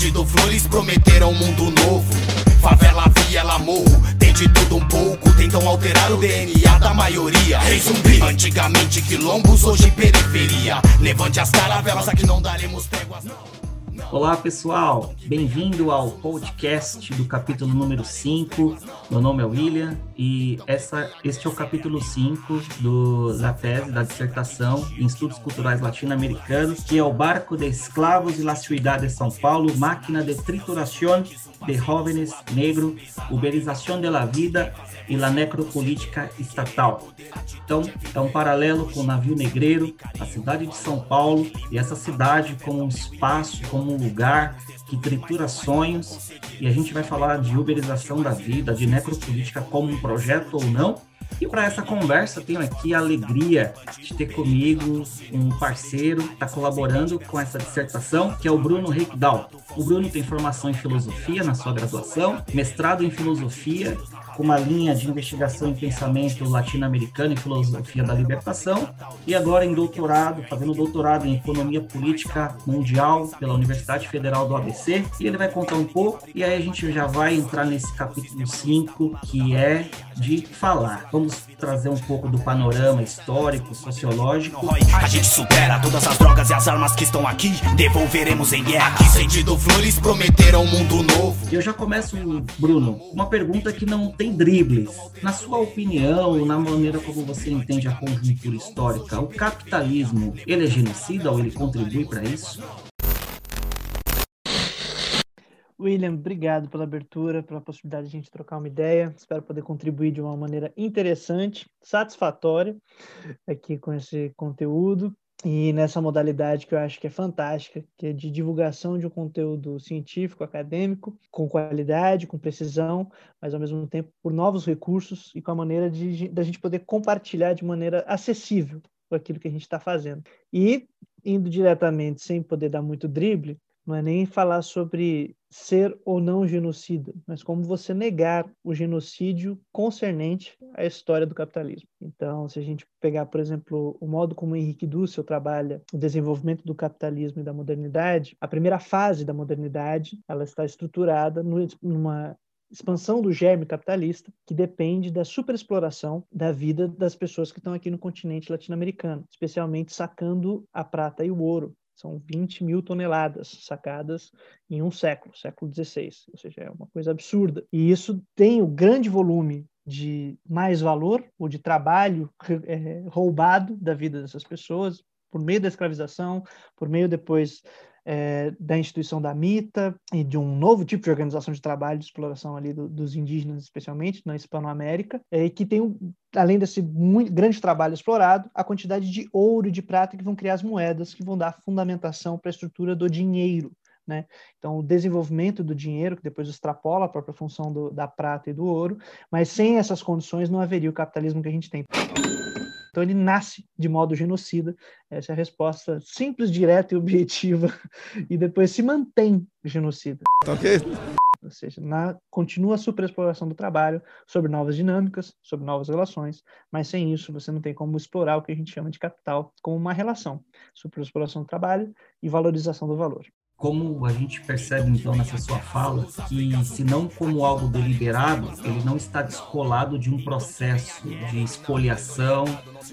Vendido flores, prometeram um mundo novo. Favela, viela, morro, tem de tudo um pouco. Tentam alterar o DNA da maioria. Rei zumbi, antigamente quilombos, hoje periferia. Levante as caravelas, aqui não daremos tréguas, não. Olá pessoal, bem-vindo ao podcast do capítulo número 5. Meu nome é William e essa, este é o capítulo 5 do, da tese, da dissertação em Estudos Culturais Latino-Americanos, que é o Barco de Esclavos e la Ciudad de São Paulo, Máquina de Trituración de Jóvenes Negro, Uberização de la Vida e la Necropolítica Estatal. Então, é um paralelo com o navio negreiro, a cidade de São Paulo e essa cidade como um espaço, como um lugar que tritura sonhos, e a gente vai falar de uberização da vida, de necropolítica como um projeto ou não, e para essa conversa, tenho aqui a alegria de ter comigo um parceiro que está colaborando com essa dissertação, que é o Bruno Reikdal. O Bruno tem formação em filosofia na sua graduação, mestrado em filosofia com uma linha de investigação em pensamento latino-americano e filosofia da libertação, e agora em doutorado, fazendo doutorado em economia política mundial pela Universidade Federal do ABC, e ele vai contar um pouco, e aí a gente já vai entrar nesse capítulo 5, que é de falar. Vamos trazer um pouco do panorama histórico, sociológico. A gente supera todas as drogas e as armas que estão aqui, devolveremos em guerra. Aqui vendido flores, prometeram um mundo novo. E eu já começo, Bruno, uma pergunta que não tem dribles. Na sua opinião, na maneira como você entende a conjuntura histórica, o capitalismo, ele é genocida ou ele contribui para isso? William, obrigado pela abertura, pela possibilidade de a gente trocar uma ideia. Espero poder contribuir de uma maneira interessante, satisfatória aqui com esse conteúdo e nessa modalidade que eu acho que é fantástica, que é de divulgação de um conteúdo científico, acadêmico, com qualidade, com precisão, mas ao mesmo tempo por novos recursos e com a maneira de da gente poder compartilhar de maneira acessível aquilo que a gente está fazendo. E indo diretamente, sem poder dar muito drible, não é nem falar sobre ser ou não genocida, mas como você negar o genocídio concernente à história do capitalismo. Então, se a gente pegar, por exemplo, o modo como Henrique Dussel trabalha o desenvolvimento do capitalismo e da modernidade, a primeira fase da modernidade, ela está estruturada numa expansão do germe capitalista, que depende da superexploração da vida das pessoas que estão aqui no continente latino-americano, especialmente sacando a prata e o ouro são 20 mil toneladas sacadas em um século, século XVI, ou seja, é uma coisa absurda. E isso tem o grande volume de mais valor ou de trabalho é, roubado da vida dessas pessoas por meio da escravização, por meio depois é, da instituição da MITA e de um novo tipo de organização de trabalho de exploração ali do, dos indígenas, especialmente na Hispanoamérica, é, que tem, um, além desse muito, grande trabalho explorado, a quantidade de ouro e de prata que vão criar as moedas, que vão dar fundamentação para a estrutura do dinheiro. Né? Então, o desenvolvimento do dinheiro, que depois extrapola a própria função do, da prata e do ouro, mas sem essas condições não haveria o capitalismo que a gente tem. Então ele nasce de modo genocida. Essa é a resposta simples, direta e objetiva. E depois se mantém genocida. Tá ok? Ou seja, na, continua a superexploração do trabalho sobre novas dinâmicas, sobre novas relações, mas sem isso você não tem como explorar o que a gente chama de capital como uma relação. Superexploração do trabalho e valorização do valor como a gente percebe então nessa sua fala que se não como algo deliberado ele não está descolado de um processo de espoliação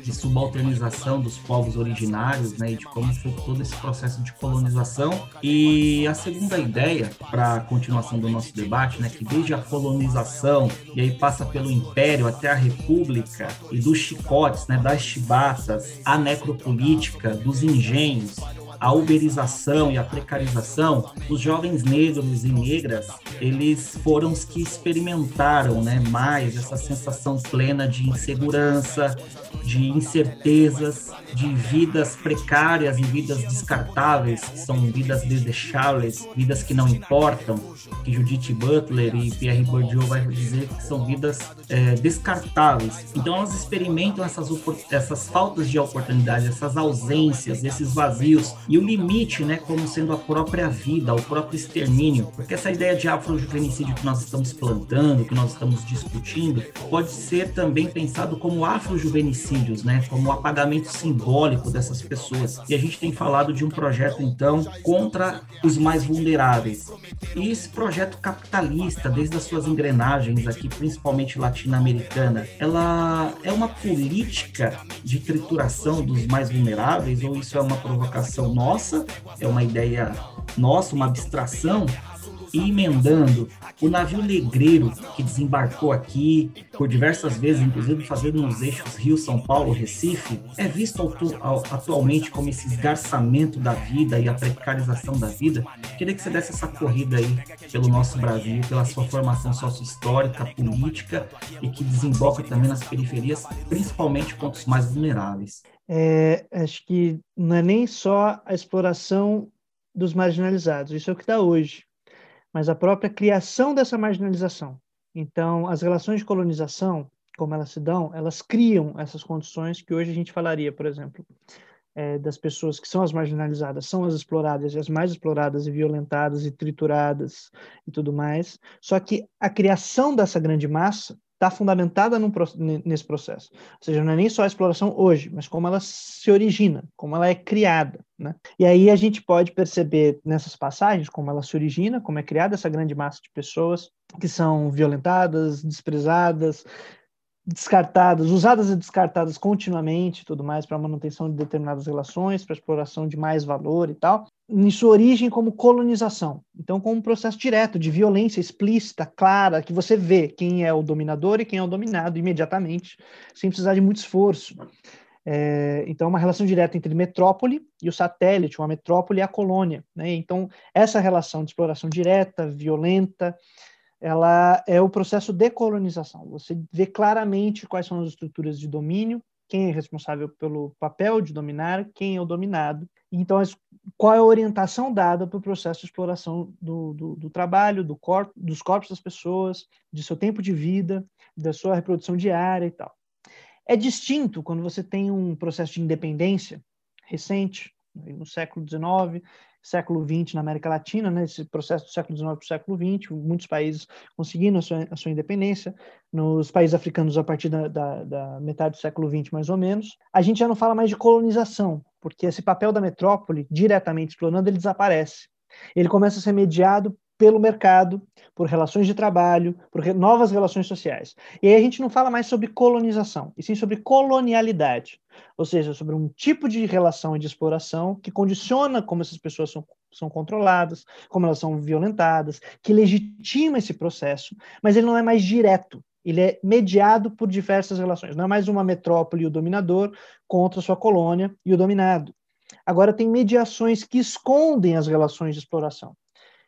de subalternização dos povos originários né e de como foi todo esse processo de colonização. E a segunda ideia para a continuação do nosso debate né que desde a colonização e aí passa pelo império até a república e dos chicotes né das chibatas a necropolítica dos engenhos a uberização e a precarização, os jovens negros e negras, eles foram os que experimentaram né, mais essa sensação plena de insegurança, de incertezas, de vidas precárias e vidas descartáveis, que são vidas desdecháveis, vidas que não importam, que Judith Butler e Pierre Bourdieu vai dizer que são vidas é, descartáveis. Então elas experimentam essas, essas faltas de oportunidade, essas ausências, esses vazios, e o limite, né, como sendo a própria vida, o próprio extermínio, porque essa ideia de afrojuvenicídio que nós estamos plantando, que nós estamos discutindo, pode ser também pensado como afrojuvenicídios, né, como o apagamento simbólico dessas pessoas. E a gente tem falado de um projeto então contra os mais vulneráveis. E esse projeto capitalista, desde as suas engrenagens aqui, principalmente latino-americana, ela é uma política de trituração dos mais vulneráveis ou isso é uma provocação nossa, é uma ideia nossa, uma abstração, e emendando o navio negreiro que desembarcou aqui por diversas vezes, inclusive fazendo nos eixos Rio, São Paulo, Recife, é visto atualmente como esse esgarçamento da vida e a precarização da vida. Queria que você desse essa corrida aí pelo nosso Brasil, pela sua formação sócio-histórica, política e que desemboca também nas periferias, principalmente contra os mais vulneráveis. É, acho que não é nem só a exploração dos marginalizados, isso é o que está hoje, mas a própria criação dessa marginalização. Então, as relações de colonização, como elas se dão, elas criam essas condições que hoje a gente falaria, por exemplo, é, das pessoas que são as marginalizadas, são as exploradas, e as mais exploradas e violentadas e trituradas e tudo mais. Só que a criação dessa grande massa está fundamentada num, nesse processo. Ou seja, não é nem só a exploração hoje, mas como ela se origina, como ela é criada. Né? E aí a gente pode perceber nessas passagens como ela se origina, como é criada essa grande massa de pessoas que são violentadas, desprezadas, descartadas, usadas e descartadas continuamente, tudo mais para manutenção de determinadas relações, para exploração de mais valor e tal, em sua origem como colonização. Então, como um processo direto de violência explícita, clara, que você vê quem é o dominador e quem é o dominado imediatamente, sem precisar de muito esforço. É, então, uma relação direta entre metrópole e o satélite, uma metrópole e a colônia. Né? Então, essa relação de exploração direta, violenta, ela é o processo de colonização. Você vê claramente quais são as estruturas de domínio, quem é responsável pelo papel de dominar, quem é o dominado. Então, qual é a orientação dada para o processo de exploração do, do, do trabalho, do corpo, dos corpos das pessoas, de seu tempo de vida, da sua reprodução diária e tal. É distinto quando você tem um processo de independência recente, no século XIX, século XX na América Latina, né, esse processo do século XIX para o século XX, muitos países conseguindo a sua, a sua independência, nos países africanos a partir da, da, da, metade do século XX, mais ou menos. A gente já não fala mais de colonização, porque esse papel da metrópole, diretamente explorando, ele desaparece. Ele começa a ser mediado pelo mercado, por relações de trabalho, por novas relações sociais. E aí a gente não fala mais sobre colonização, e sim sobre colonialidade, ou seja, sobre um tipo de relação e de exploração que condiciona como essas pessoas são, são controladas, como elas são violentadas, que legitima esse processo, mas ele não é mais direto, ele é mediado por diversas relações. Não é mais uma metrópole e o dominador contra sua colônia e o dominado. Agora tem mediações que escondem as relações de exploração.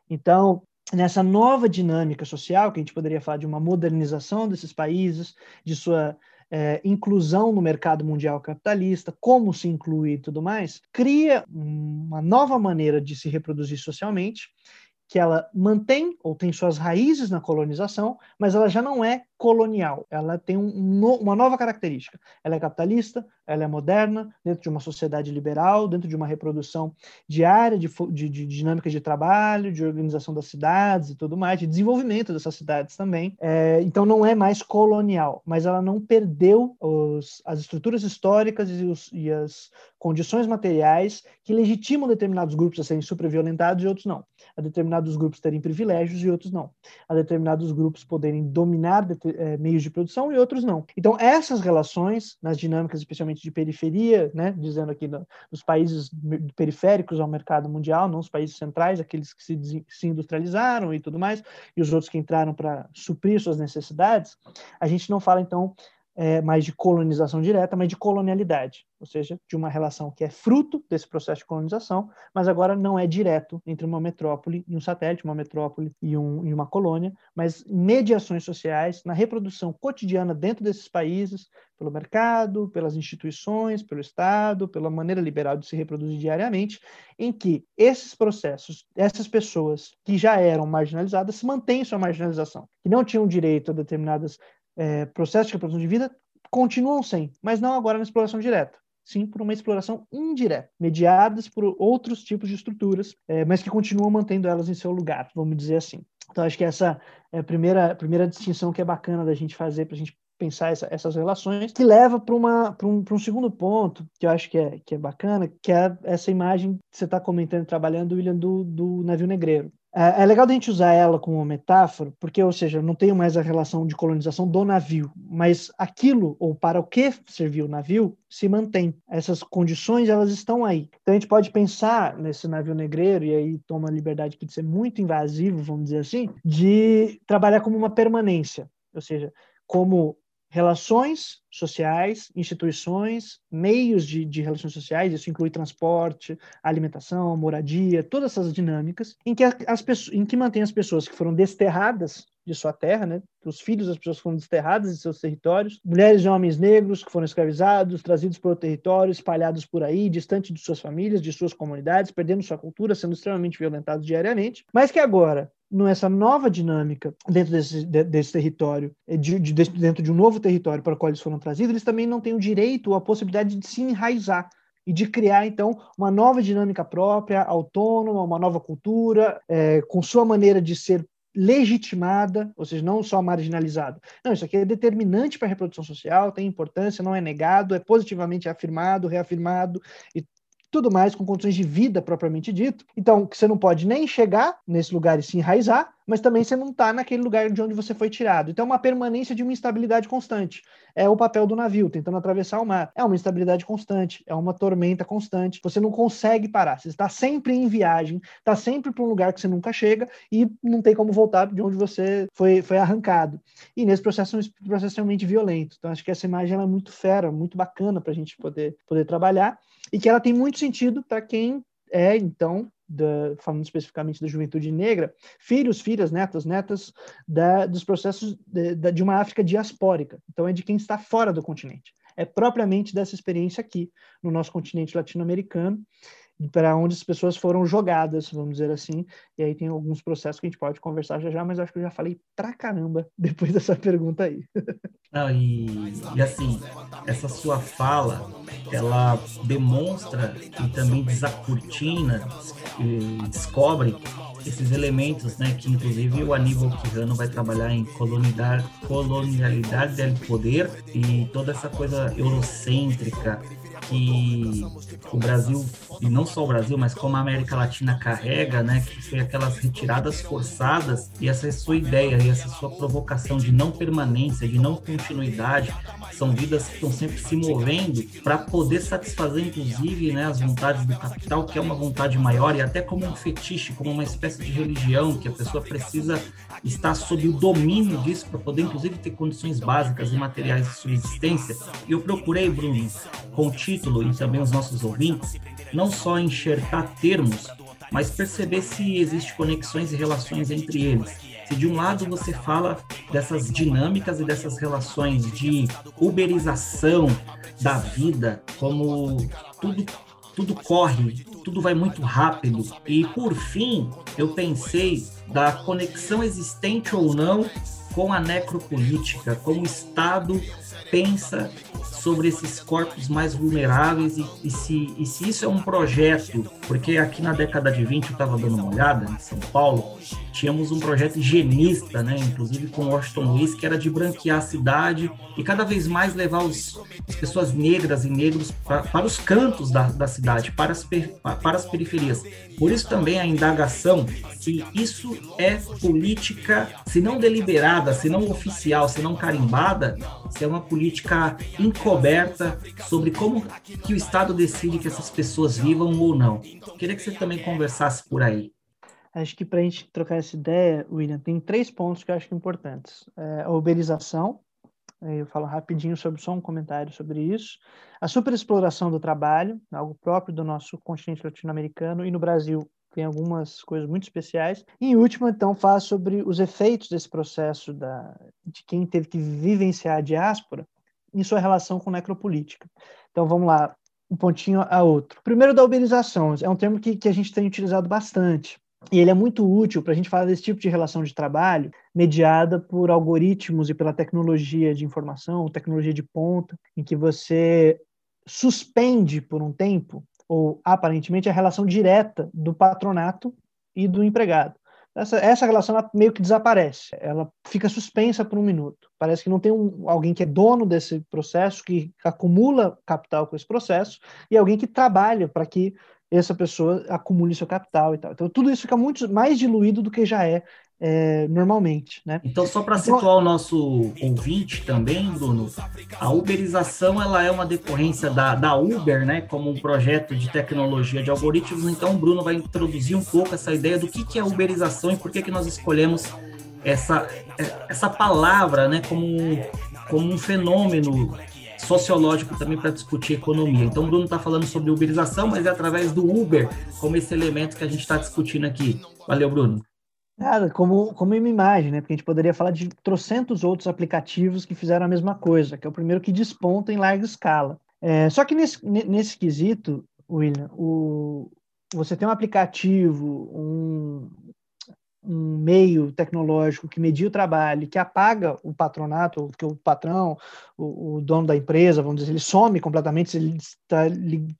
Então, nessa nova dinâmica social, que a gente poderia falar de uma modernização desses países, de sua é, inclusão no mercado mundial capitalista, como se inclui e tudo mais, cria uma nova maneira de se reproduzir socialmente, que ela mantém ou tem suas raízes na colonização, mas ela já não é colonial. Ela tem um, uma nova característica. Ela é capitalista, ela é moderna, dentro de uma sociedade liberal, dentro de uma reprodução diária de, de, de dinâmica de trabalho, de organização das cidades e tudo mais, de desenvolvimento dessas cidades também. É, então não é mais colonial, mas ela não perdeu os, as estruturas históricas e, os, e as condições materiais que legitimam determinados grupos a serem superviolentados e outros não. A determinados grupos terem privilégios e outros não. A determinados grupos poderem dominar é, meios de produção e outros não. Então, essas relações, nas dinâmicas especialmente de periferia, né, dizendo aqui no, nos países periféricos ao mercado mundial, não os países centrais, aqueles que se, se industrializaram e tudo mais, e os outros que entraram para suprir suas necessidades, a gente não fala, então, é, mais de colonização direta, mas de colonialidade, ou seja, de uma relação que é fruto desse processo de colonização, mas agora não é direto entre uma metrópole e um satélite, uma metrópole e, um, e uma colônia, mas mediações sociais na reprodução cotidiana dentro desses países, pelo mercado, pelas instituições, pelo Estado, pela maneira liberal de se reproduzir diariamente, em que esses processos, essas pessoas que já eram marginalizadas, mantêm sua marginalização, que não tinham direito a determinadas é, processos de reprodução de vida continuam sem, mas não agora na exploração direta. sim por uma exploração indireta, mediadas por outros tipos de estruturas, é, mas que continuam mantendo elas em seu lugar, vamos dizer assim. Então, acho que essa é a primeira, primeira distinção que é bacana da gente fazer para a gente pensar essa, essas relações, que leva para um, um segundo ponto, que eu acho que é, que é bacana, que é essa imagem que você está comentando, trabalhando, William, do, do navio negreiro. É, é legal a gente usar ela como uma metáfora, porque, ou seja, não tenho mais a relação de colonização do navio, mas aquilo, ou para o que serviu o navio, se mantém. Essas condições, elas estão aí. Então, a gente pode pensar nesse navio negreiro, e aí toma a liberdade de ser muito invasivo, vamos dizer assim, de trabalhar como uma permanência, ou seja, como relações sociais, instituições, meios de, de, relações sociais, isso inclui transporte, alimentação, moradia, todas essas dinâmicas, em que, as em que mantém as pessoas que foram desterradas de sua terra, né? Os filhos das pessoas foram desterradas de seus territórios, mulheres e homens negros que foram escravizados, trazidos para o território, espalhados por aí, distante de suas famílias, de suas comunidades, perdendo sua cultura, sendo extremamente violentados diariamente, mas que agora nessa nova dinâmica dentro desse, desse território, eh, de, de, dentro de um novo território para o qual eles foram trazidos, eles também não têm o direito ou a possibilidade de se enraizar e de criar, então, uma nova dinâmica própria, autônoma, uma nova cultura, é, com sua maneira de ser legitimada, ou seja, não só marginalizada. Não, isso aqui é determinante para a reprodução social, tem importância, não é negado, é positivamente afirmado, reafirmado e tudo mais com condições de vida propriamente dito. Então, que você não pode nem chegar nesse lugar e se enraizar, mas também você não está naquele lugar de onde você foi tirado. Então, é uma permanência de uma instabilidade constante. É o papel do navio tentando atravessar o mar. É uma instabilidade constante, é uma tormenta constante. Você não consegue parar. Você está sempre em viagem, está sempre para um lugar que você nunca chega e não tem como voltar de onde você foi, foi arrancado. E nesse processo é um processo extremamente violento. Então, acho que essa imagem é muito fera, muito bacana para a gente poder, poder trabalhar e que ela tem muito sentido para quem é, então, da, falando especificamente da juventude negra, filhos, filhas, netas, netas da, dos processos de, de, uma África diaspórica. Então, é de quem está fora do continente. É propriamente dessa experiência aqui, no nosso continente latino-americano, para onde as pessoas foram jogadas, vamos dizer assim. E aí tem alguns processos que a gente pode conversar já já, mas acho que eu já falei pra caramba depois dessa pergunta aí. Não, e, e assim, essa sua fala, ela demonstra e também desacortina, e descobre esses elementos, né, que inclusive o Aníbal Quijano vai trabalhar em colonialidade, colonialidade del poder e toda essa coisa eurocêntrica que o Brasil, e não só o Brasil, mas como a América Latina carrega, né, que foi aquelas retiradas forçadas, e essa é sua ideia, e essa sua provocação de não permanência, de não continuidade, são vidas que estão sempre se movendo para poder satisfazer, inclusive, né, as vontades do capital, que é uma vontade maior, e até como um fetiche, como uma espécie de religião, que a pessoa precisa estar sob o domínio disso para poder, inclusive, ter condições básicas e materiais de subsistência. E eu procurei, Bruno, com o título e também os nossos ouvintes, não só enxertar termos, mas perceber se existem conexões e relações entre eles. Se de um lado você fala dessas dinâmicas e dessas relações de uberização da vida, como tudo tudo corre, tudo vai muito rápido. E por fim, eu pensei da conexão existente ou não com a necropolítica, como o Estado pensa sobre esses corpos mais vulneráveis e, e, se, e se isso é um projeto, porque aqui na década de 20 eu estava dando uma olhada em São Paulo, tínhamos um projeto higienista, né, inclusive com Washington Luiz, que era de branquear a cidade e cada vez mais levar os, as pessoas negras e negros para, para os cantos da, da cidade, para as, para as periferias. Por isso também a indagação se isso é política, se não deliberada, se não oficial, se não carimbada, se é uma política encoberta sobre como que o Estado decide que essas pessoas vivam ou não. Queria que você também conversasse por aí. Acho que para a gente trocar essa ideia, William, tem três pontos que eu acho importantes. É a uberização, eu falo rapidinho sobre só um comentário sobre isso. A superexploração do trabalho, algo próprio do nosso continente latino-americano, e no Brasil tem algumas coisas muito especiais. E em último, então, fala sobre os efeitos desse processo da, de quem teve que vivenciar a diáspora em sua relação com necropolítica. Então, vamos lá, um pontinho a outro. Primeiro, da uberização. É um termo que, que a gente tem utilizado bastante. E ele é muito útil para a gente falar desse tipo de relação de trabalho mediada por algoritmos e pela tecnologia de informação, tecnologia de ponta, em que você suspende por um tempo, ou aparentemente, a relação direta do patronato e do empregado. Essa, essa relação meio que desaparece, ela fica suspensa por um minuto. Parece que não tem um, alguém que é dono desse processo, que acumula capital com esse processo, e alguém que trabalha para que essa pessoa acumule seu capital e tal. Então, tudo isso fica muito mais diluído do que já é, é normalmente, né? Então, só para então, situar o nosso ouvinte também, Bruno, a uberização ela é uma decorrência da, da Uber, né? Como um projeto de tecnologia de algoritmos. Então, o Bruno vai introduzir um pouco essa ideia do que, que é uberização e por que, que nós escolhemos essa, essa palavra, né? Como, como um fenômeno sociológico também para discutir economia. Então, o Bruno está falando sobre uberização, mas é através do Uber como esse elemento que a gente está discutindo aqui. Valeu, Bruno. Nada, como, como uma imagem, né? Porque a gente poderia falar de trocentos outros aplicativos que fizeram a mesma coisa, que é o primeiro que desponta em larga escala. É, só que nesse, nesse quesito, William, o, você tem um aplicativo, um, um meio tecnológico que media o trabalho, que apaga o patronato, que o patrão, o, o, dono da empresa, vamos dizer, ele some completamente, ele está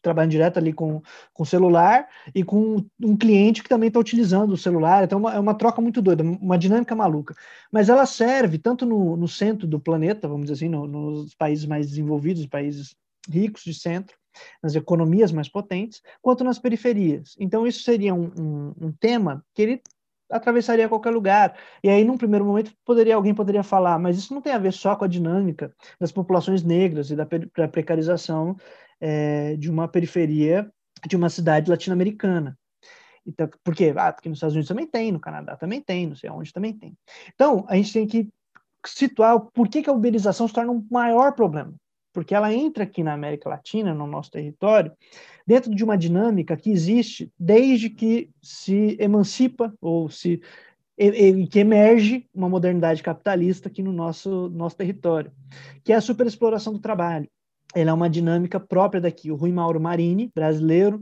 trabalhando direto ali com o celular e com um cliente que também está utilizando o celular, então é uma, é uma, troca muito doida, uma dinâmica maluca. Mas ela serve tanto no, no centro do planeta, vamos dizer assim, no, nos países mais desenvolvidos, países ricos de centro, nas economias mais potentes, quanto nas periferias. Então, isso seria um, um, um tema que ele atravessaria qualquer lugar. E aí, num primeiro momento, poderia alguém poderia falar, mas isso não tem a ver só com a dinâmica das populações negras e da, da precarização é, de uma periferia de uma cidade latino-americana. Então, por quê? Ah, porque nos Estados Unidos também tem, no Canadá também tem, não sei onde também tem. Então, a gente tem que situar por que, que a uberização se torna um maior problema porque ela entra aqui na América Latina, no nosso território, dentro de uma dinâmica que existe desde que se emancipa ou se que emerge uma modernidade capitalista aqui no nosso, nosso território, que é a superexploração do trabalho. Ela é uma dinâmica própria daqui. O Rui Mauro Marini, brasileiro,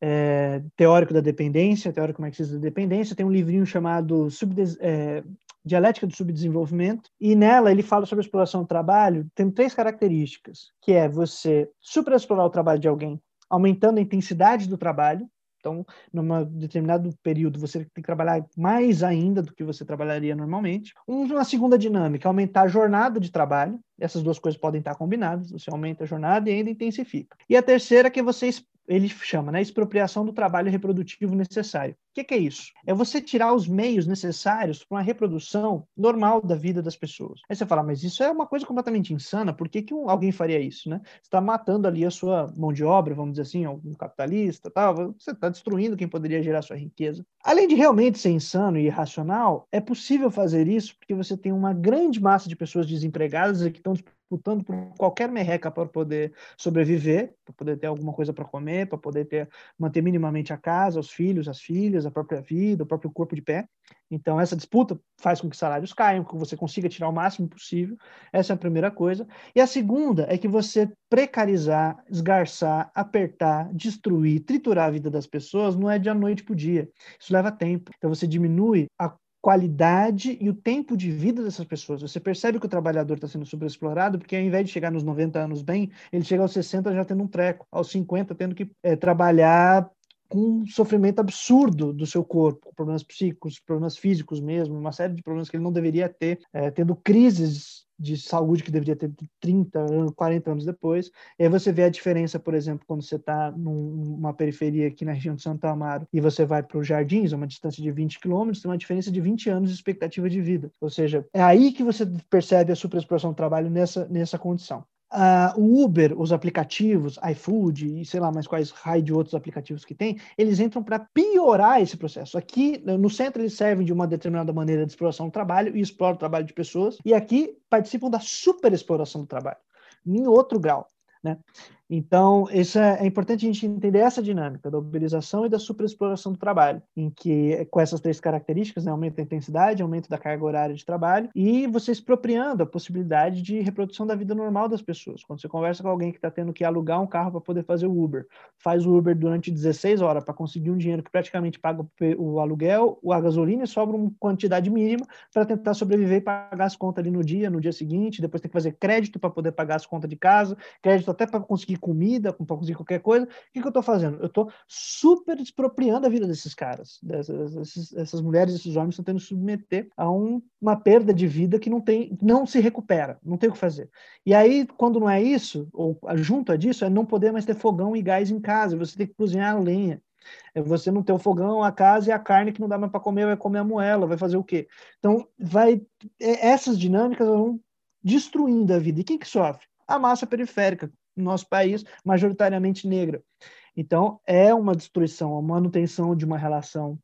é, teórico da dependência, teórico marxista da dependência, tem um livrinho chamado Subdes, é, Dialética do Subdesenvolvimento, e nela ele fala sobre a exploração do trabalho, tem três características, que é você superexplorar o trabalho de alguém, aumentando a intensidade do trabalho, então, num determinado período, você tem que trabalhar mais ainda do que você trabalharia normalmente. Uma segunda dinâmica, aumentar a jornada de trabalho. Essas duas coisas podem estar combinadas. Você aumenta a jornada e ainda intensifica. E a terceira, que é você ele chama, né, expropriação do trabalho reprodutivo necessário. O que, que, é isso? É você tirar os meios necessários para uma reprodução normal da vida das pessoas. Aí você fala, mas isso é uma coisa completamente insana, por que, que alguém faria isso, né? Você está matando ali a sua mão de obra, vamos dizer assim, um capitalista, tal, você está destruindo quem poderia gerar sua riqueza. Além de realmente ser insano e irracional, é possível fazer isso porque você tem uma grande massa de pessoas desempregadas que estão disputando por qualquer merreca para poder sobreviver, para poder ter alguma coisa para comer, para poder ter manter minimamente a casa, os filhos, as filhas, a própria vida, o próprio corpo de pé. Então essa disputa faz com que salários caiam, que você consiga tirar o máximo possível. Essa é a primeira coisa. E a segunda é que você precarizar, esgarçar, apertar, destruir, triturar a vida das pessoas não é de a noite para o dia. Isso leva tempo. Então você diminui a qualidade e o tempo de vida dessas pessoas. Você percebe que o trabalhador está sendo superexplorado, porque ao invés de chegar nos 90 anos bem, ele chega aos 60 já tendo um treco, aos 50 tendo que é, trabalhar com um sofrimento absurdo do seu corpo, problemas psíquicos, problemas físicos mesmo, uma série de problemas que ele não deveria ter, é, tendo crises de saúde que deveria ter 30 anos, 40 anos depois. E aí você vê a diferença, por exemplo, quando você está numa periferia aqui na região de Santo Amaro e você vai para os Jardins, uma distância de 20 quilômetros, tem uma diferença de 20 anos de expectativa de vida. Ou seja, é aí que você percebe a superexploração do trabalho nessa, nessa condição. Uh, o Uber, os aplicativos, iFood e sei lá mais quais raio de outros aplicativos que tem, eles entram para piorar esse processo. Aqui no centro eles servem de uma determinada maneira de exploração do trabalho e exploram o trabalho de pessoas, e aqui participam da superexploração do trabalho, em outro grau. Né? Então, isso é, é, importante a gente entender essa dinâmica da uberização e da superexploração do trabalho, em que, com essas três características, né, aumento da intensidade, aumento da carga horária de trabalho, e você expropriando a possibilidade de reprodução da vida normal das pessoas. Quando você conversa com alguém que está tendo que alugar um carro para poder fazer o Uber, faz o Uber durante 16 horas para conseguir um dinheiro que praticamente paga o aluguel, a gasolina e sobra uma quantidade mínima para tentar sobreviver e pagar as contas ali no dia, no dia seguinte, depois tem que fazer crédito para poder pagar as contas de casa, crédito até para conseguir conseguir comida, para conseguir qualquer coisa, o que, que eu estou fazendo? Eu estou super expropriando a vida desses caras, dessas, essas mulheres, esses homens estão tendo que submeter a um, uma perda de vida que não tem, não se recupera, não tem o que fazer. E aí, quando não é isso, ou junto a disso, é não poder mais ter fogão e gás em casa, você tem que cozinhar a lenha. É você não ter o fogão, a casa e a carne que não dá mais para comer, vai comer a moela, vai fazer o quê? Então, vai é, essas dinâmicas vão destruindo a vida. E quem que sofre? A massa periférica, nosso país, majoritariamente negra. Então, é uma destruição, a manutenção de uma relação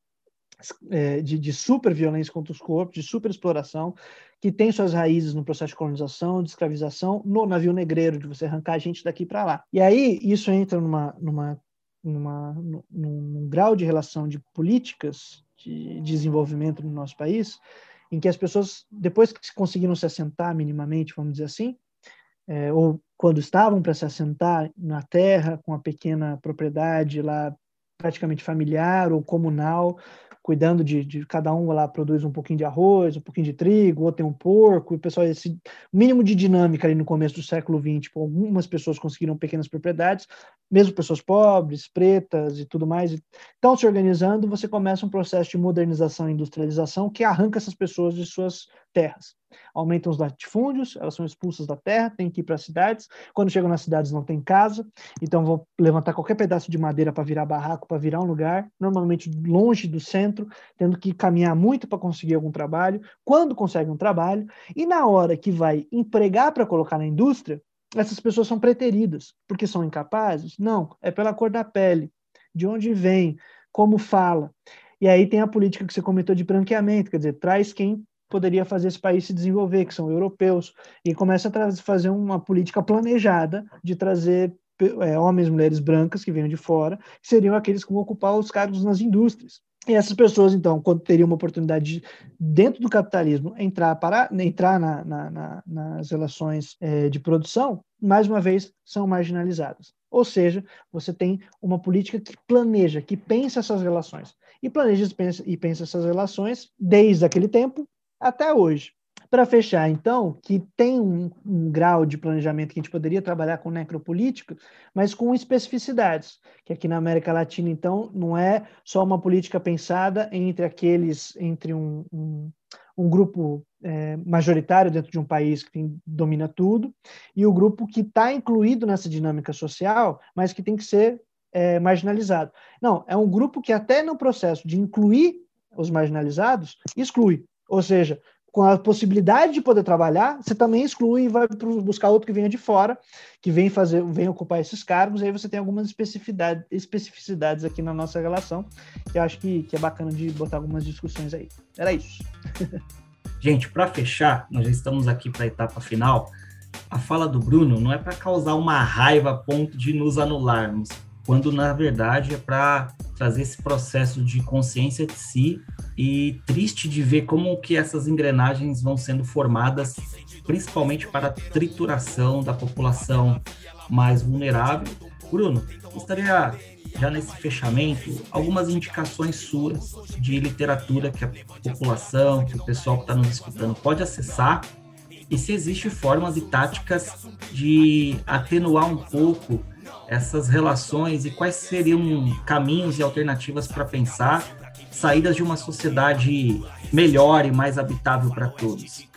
é, de, de super violência contra os corpos, de super exploração, que tem suas raízes no processo de colonização, de escravização, no navio negreiro, de você arrancar a gente daqui para lá. E aí, isso entra numa, numa numa, num, num, grau de relação de políticas de desenvolvimento no nosso país, em que as pessoas, depois que conseguiram se assentar minimamente, vamos dizer assim, é, ou quando estavam para se assentar na terra, com a pequena propriedade lá praticamente familiar ou comunal, cuidando de, de, cada um lá produz um pouquinho de arroz, um pouquinho de trigo, outro tem um porco, e o pessoal, esse mínimo de dinâmica ali no começo do século XX, tipo, algumas pessoas conseguiram pequenas propriedades, mesmo pessoas pobres, pretas e tudo mais, estão se organizando, você começa um processo de modernização e industrialização que arranca essas pessoas de suas terras aumentam os latifúndios, elas são expulsas da terra, têm que ir para as cidades. Quando chegam nas cidades, não tem casa, então vão levantar qualquer pedaço de madeira para virar barraco, para virar um lugar, normalmente longe do centro, tendo que caminhar muito para conseguir algum trabalho. Quando consegue um trabalho, e na hora que vai empregar para colocar na indústria, essas pessoas são preteridas, porque são incapazes? Não, é pela cor da pele, de onde vem, como fala. E aí tem a política que você comentou de branqueamento, quer dizer, traz quem poderia fazer esse país se desenvolver, que são europeus, e começa a fazer uma política planejada de trazer é, homens e mulheres brancas que venham de fora, que seriam aqueles que vão ocupar os cargos nas indústrias. E essas pessoas, então, quando teriam uma oportunidade de, dentro do capitalismo, entrar, para, entrar na, na, na, nas relações é, de produção, mais uma vez, são marginalizadas. Ou seja, você tem uma política que planeja, que pensa essas relações. E planeja e pensa, e pensa essas relações desde aquele tempo até hoje. Para fechar, então, que tem um, um, grau de planejamento que a gente poderia trabalhar com necropolítica, mas com especificidades, que aqui na América Latina, então, não é só uma política pensada entre aqueles, entre um, um, um grupo é, majoritário dentro de um país que tem, domina tudo, e o grupo que está incluído nessa dinâmica social, mas que tem que ser é, marginalizado. Não, é um grupo que até no processo de incluir os marginalizados, exclui. Ou seja, com a possibilidade de poder trabalhar, você também exclui e vai buscar outro que venha de fora, que vem fazer, vem ocupar esses cargos, aí você tem algumas especificidades, especificidades aqui na nossa relação, que eu acho que, que é bacana de botar algumas discussões aí. Era isso. Gente, para fechar, nós já estamos aqui para a etapa final. A fala do Bruno não é para causar uma raiva a ponto de nos anularmos, quando na verdade é para trazer esse processo de consciência de si e triste de ver como que essas engrenagens vão sendo formadas, principalmente para a trituração da população mais vulnerável. Bruno, gostaria já nesse fechamento algumas indicações suas de literatura que a população, que o pessoal que está nos escutando pode acessar e se existem formas e táticas de atenuar um pouco essas relações e quais seriam caminhos e alternativas para pensar saídas de uma sociedade melhor e mais habitável para todos?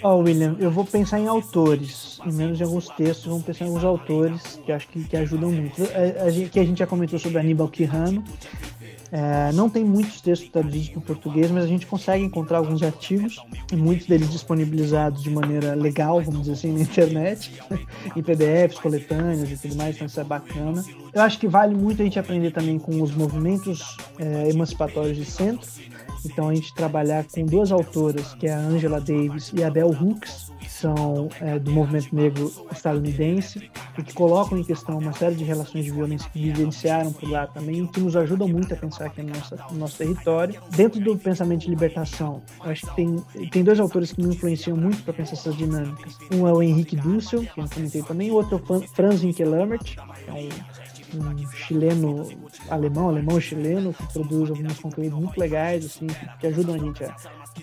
Ó, oh, William, eu vou pensar em autores, em menos de alguns textos, vamos pensar em alguns autores que acho que, que ajudam muito. A, a, gente, que a gente já comentou sobre Aníbal Quirrano, é, não tem muitos textos traduzidos para português, mas a gente consegue encontrar alguns artigos, muitos deles disponibilizados de maneira legal, vamos dizer assim, na internet, em PDFs, coletâneas e tudo mais, então isso é bacana. Eu acho que vale muito a gente aprender também com os movimentos é, emancipatórios de centro, então a gente trabalhar com duas autoras, que é a Angela Davis e a Bell Hooks, que são é, do movimento negro estadunidense e que colocam em questão uma série de relações de violência que vivenciaram por lá também, que nos ajudam muito a pensar aqui no nosso, no nosso território. Dentro do pensamento de libertação, acho que tem, tem dois autores que me influenciam muito para pensar essas dinâmicas. Um é o Henrique Dussel, que eu comentei também, o outro é o Franz Winkelhammer, que é um um chileno alemão, alemão chileno, que produz alguns conteúdos muito legais, assim, que, ajudam a gente a,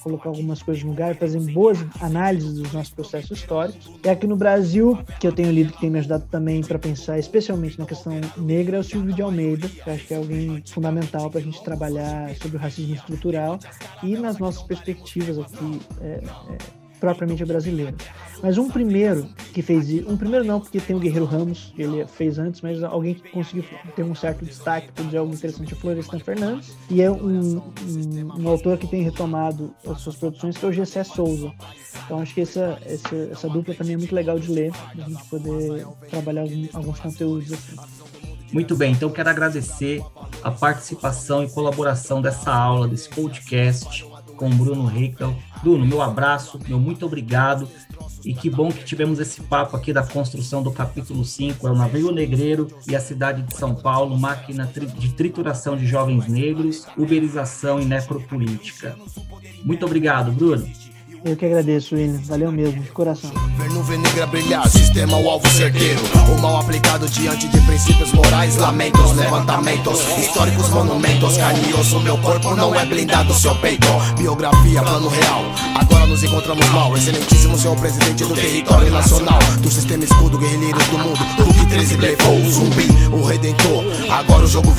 colocar algumas coisas no lugar, fazer boas análises dos nossos processos históricos. E aqui no Brasil, que eu tenho lido que tem me ajudado também para pensar, especialmente na questão negra, é o Silvio de Almeida, que acho que é alguém fundamental para a gente trabalhar sobre o racismo estrutural e nas nossas perspectivas aqui. É, é, propriamente brasileiro. Mas um primeiro que fez um primeiro não, porque tem o Guerreiro Ramos, ele fez antes, mas alguém que conseguiu ter um certo destaque, por dizer algo interessante, é o Florestan Fernandes, e é um, um, um, autor que tem retomado as suas produções, que é o Gessé Souza. Então acho que essa, essa, essa dupla também é muito legal de ler, a gente poder trabalhar alguns, alguns conteúdos assim. Muito bem, então quero agradecer a participação e colaboração dessa aula, desse podcast com Bruno Reichel. Bruno, meu abraço, meu muito obrigado. E que bom que tivemos esse papo aqui da construção do capítulo 5, é o navio negreiro e a cidade de São Paulo, máquina de trituração de jovens negros, uberização e necropolítica. Muito obrigado, Bruno. Eu que agradeço, William. Valeu mesmo, de coração. Ver nuvem negra brilhar, sistema o alvo certeiro. O mal aplicado diante de princípios morais, lamentos, levantamentos, históricos monumentos. Carne e osso, meu corpo não é blindado, seu peito. Biografia, plano real. Agora nos encontramos mal. Excelentíssimo senhor presidente do território nacional. Do sistema escudo, guerrilheiros do mundo. Hulk 13 levou o zumbi, o redentor. Agora o jogo